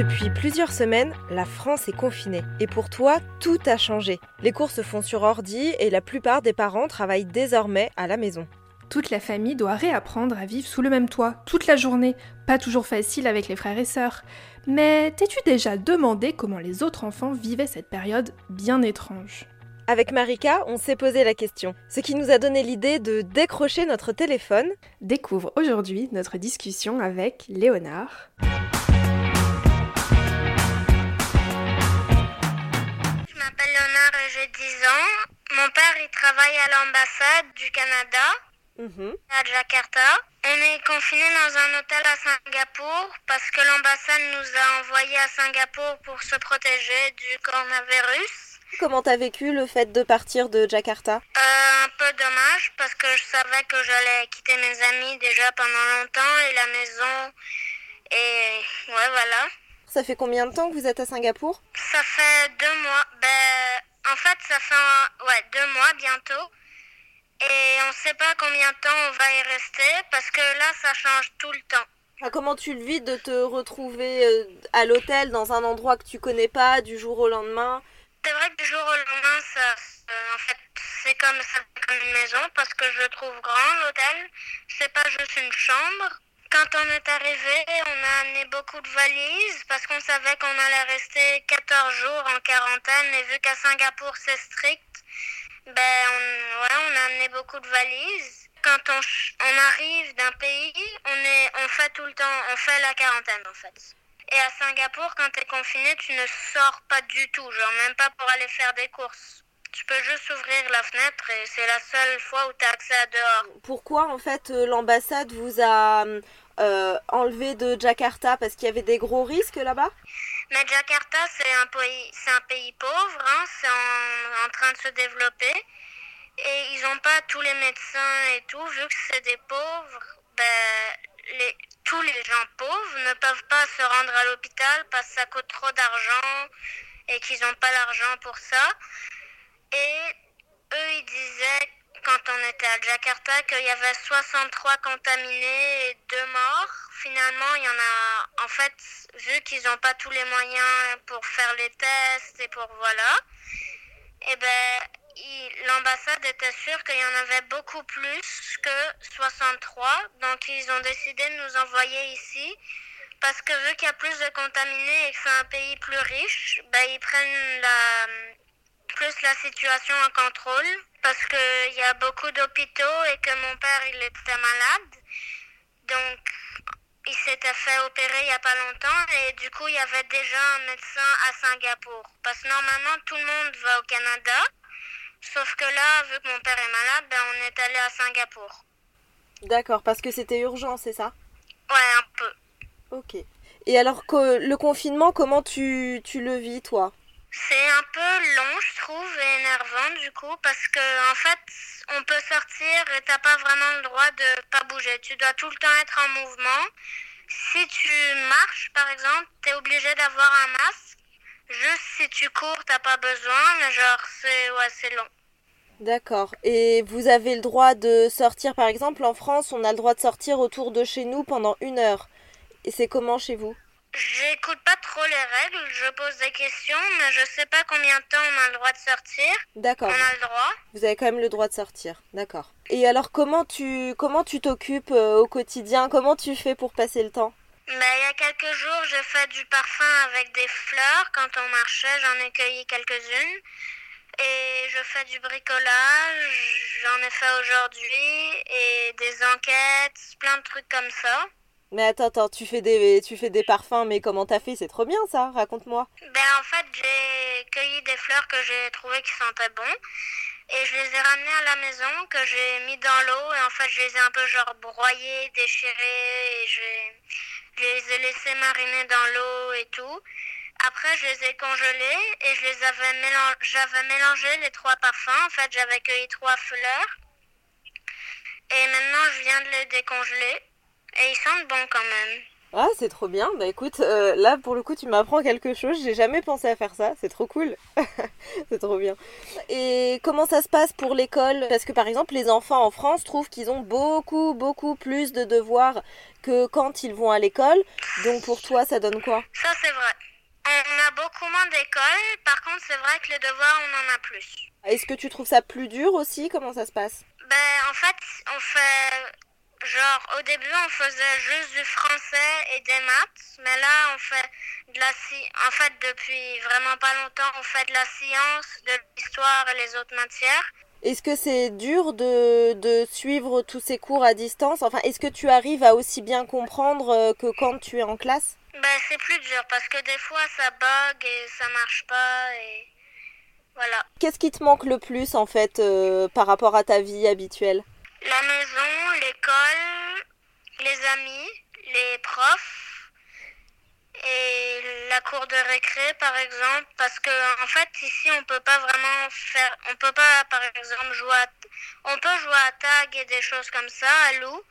Depuis plusieurs semaines, la France est confinée. Et pour toi, tout a changé. Les cours se font sur ordi et la plupart des parents travaillent désormais à la maison. Toute la famille doit réapprendre à vivre sous le même toit, toute la journée. Pas toujours facile avec les frères et sœurs. Mais t'es-tu déjà demandé comment les autres enfants vivaient cette période bien étrange? Avec Marika, on s'est posé la question, ce qui nous a donné l'idée de décrocher notre téléphone. Découvre aujourd'hui notre discussion avec Léonard. Travaille à l'ambassade du Canada Mhm. à Jakarta. On est confiné dans un hôtel à Singapour parce que l'ambassade nous a envoyés à Singapour pour se protéger du coronavirus. Comment t'as vécu le fait de partir de Jakarta? Euh, un peu dommage parce que je savais que j'allais quitter mes amis déjà pendant longtemps et la maison. Et ouais, voilà. Ça fait combien de temps que vous êtes à Singapour? Ça fait deux mois. En fait, ça fait un- ouais, deux mois bientôt. Et on sait pas combien de temps on va y rester parce que là, ça change tout le temps. Ah, Comment tu le vis de te retrouver euh, à l'hôtel dans un endroit que tu connais pas du jour au lendemain? C'est vrai que du jour au lendemain, ça, euh, en fait, c'est comme une maison parce que je le trouve grand l'hôtel. C'est pas juste une chambre. Quand on est arrivé, on a amené beaucoup de valises parce qu'on savait qu'on allait rester 14 jours en quarantaine et vu qu'à Singapour c'est strict, ben on, ouais, on a amené beaucoup de valises. Quand on, on arrive d'un pays, on, est, on fait tout le temps, on fait la quarantaine en fait. Et à Singapour, quand t'es confiné, tu ne sors pas du tout, genre même pas pour aller faire des courses. Tu peux juste ouvrir la fenêtre et c'est la seule fois où tu as accès à dehors. Pourquoi en fait euh, l'ambassade vous a euh, enlevé de Jakarta? Parce qu'il y avait des gros risques là-bas? Mais Jakarta, c'est un pays, c'est un pays pauvre, hein, c'est en, en train de se développer. Et ils n'ont pas tous les médecins et tout, vu que c'est des pauvres, ben, les, tous les gens pauvres ne peuvent pas se rendre à l'hôpital parce que ça coûte trop d'argent et qu'ils n'ont pas l'argent pour ça. Et eux, ils disaient, quand on était à Jakarta, qu'il y avait 63 contaminés et deux morts. Finalement, il y en a, en fait, vu qu'ils n'ont pas tous les moyens pour faire les tests et pour voilà, et ben, il- l'ambassade était sûre qu'il y en avait beaucoup plus que 63. Donc, ils ont décidé de nous envoyer ici. Parce que vu qu'il y a plus de contaminés et que c'est un pays plus riche, ben, ils prennent la, plus la situation en contrôle parce qu'il y a beaucoup d'hôpitaux et que mon père il était malade. Donc il s'était fait opérer il n'y a pas longtemps et du coup il y avait déjà un médecin à Singapour. Parce que normalement tout le monde va au Canada. Sauf que là, vu que mon père est malade, ben, on est allé à Singapour. D'accord, parce que c'était urgent, c'est ça? Ouais, un peu. Ok. Et alors le confinement, comment tu, tu le vis toi? C'est un peu long, je trouve, et énervant du coup, parce que en fait, on peut sortir et t'as pas vraiment le droit de pas bouger. Tu dois tout le temps être en mouvement. Si tu marches, par exemple, t'es obligé d'avoir un masque. Juste si tu cours, t'as pas besoin, mais genre, c'est ouais, c'est long. D'accord. Et vous avez le droit de sortir, par exemple, en France, on a le droit de sortir autour de chez nous pendant une heure. Et c'est comment chez vous? J'écoute pas trop les règles, je pose des questions, mais je sais pas combien de temps on a le droit de sortir. D'accord. On a le droit. Vous avez quand même le droit de sortir. D'accord. Et alors comment tu comment tu t'occupes euh, au quotidien? Comment tu fais pour passer le temps? Ben, il y a quelques jours, j'ai fait du parfum avec des fleurs. Quand on marchait, j'en ai cueilli quelques-unes. Et je fais du bricolage, j'en ai fait aujourd'hui. Et des enquêtes, plein de trucs comme ça. Mais attends, attends, tu fais des tu fais des parfums, mais comment t'as fait? C'est trop bien ça. Raconte-moi. Ben, en fait, j'ai cueilli des fleurs que j'ai trouvées qui sentaient bon. Et je les ai ramenées à la maison, que j'ai mis dans l'eau. Et en fait, je les ai un peu genre broyées, déchirées. Et je les ai laissées mariner dans l'eau et tout. Après, je les ai congelées et je les avais j'avais mélangé les trois parfums. En fait, j'avais cueilli trois fleurs. Et maintenant, je viens de les décongeler. Et ils sentent bon quand même. Ah, c'est trop bien. Bah écoute, euh, là pour le coup, tu m'apprends quelque chose. J'ai jamais pensé à faire ça. C'est trop cool. c'est trop bien. Et comment ça se passe pour l'école? Parce que par exemple, les enfants en France trouvent qu'ils ont beaucoup, beaucoup plus de devoirs que quand ils vont à l'école. Donc pour toi, ça donne quoi? Ça, c'est vrai. On a beaucoup moins d'écoles. Par contre, c'est vrai que les devoirs, on en a plus. Est-ce que tu trouves ça plus dur aussi? Comment ça se passe? Ben, en fait, on fait Genre, au début, on faisait juste du français et des maths, mais là, on fait de la science. En fait, depuis vraiment pas longtemps, on fait de la science, de l'histoire et les autres matières. Est-ce que c'est dur de, de, suivre tous ces cours à distance? Enfin, est-ce que tu arrives à aussi bien comprendre euh, que quand tu es en classe? Ben, c'est plus dur parce que des fois, ça bug et ça marche pas et voilà. Qu'est-ce qui te manque le plus en fait euh, par rapport à ta vie habituelle? La maison, l'école, les amis, les profs et la cour de récré par exemple parce que en fait ici on peut pas vraiment faire on peut pas par exemple jouer à, on peut jouer à tag et des choses comme ça à loup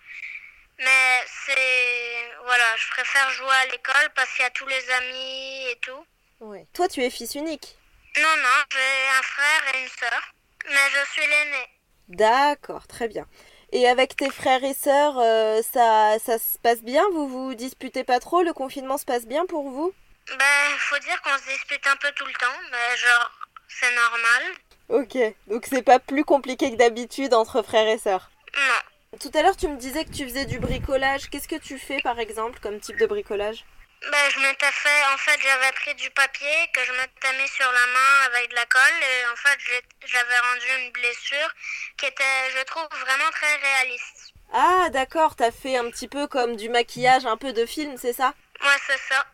mais c'est voilà je préfère jouer à l'école parce qu'il y a tous les amis et tout ouais. toi tu es fils unique non non j'ai un frère et une sœur mais je suis l'aîné D'accord, très bien. Et avec tes frères et sœurs, euh, ça, ça se passe bien? Vous vous disputez pas trop? Le confinement se passe bien pour vous? Ben, faut dire qu'on se dispute un peu tout le temps, mais genre, c'est normal. Ok, donc c'est pas plus compliqué que d'habitude entre frères et sœurs? Non. Tout à l'heure, tu me disais que tu faisais du bricolage. Qu'est-ce que tu fais par exemple comme type de bricolage? Ben, je m'étais fait, en fait, j'avais pris du papier que je m'étais mis sur la main avec de la colle et en fait, j'avais rendu une blessure qui était, je trouve, vraiment très réaliste. Ah, d'accord, t'as fait un petit peu comme du maquillage, un peu de film, c'est ça? Ouais, c'est ça.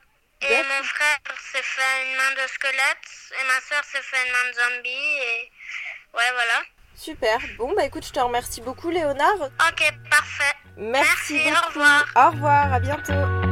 Et mon frère s'est fait une main de squelette et ma soeur s'est fait une main de zombie et ouais, voilà. Super. Bon, bah écoute, je te remercie beaucoup, Léonard. Ok, parfait. Merci, Merci beaucoup. Au revoir. Au revoir, à bientôt.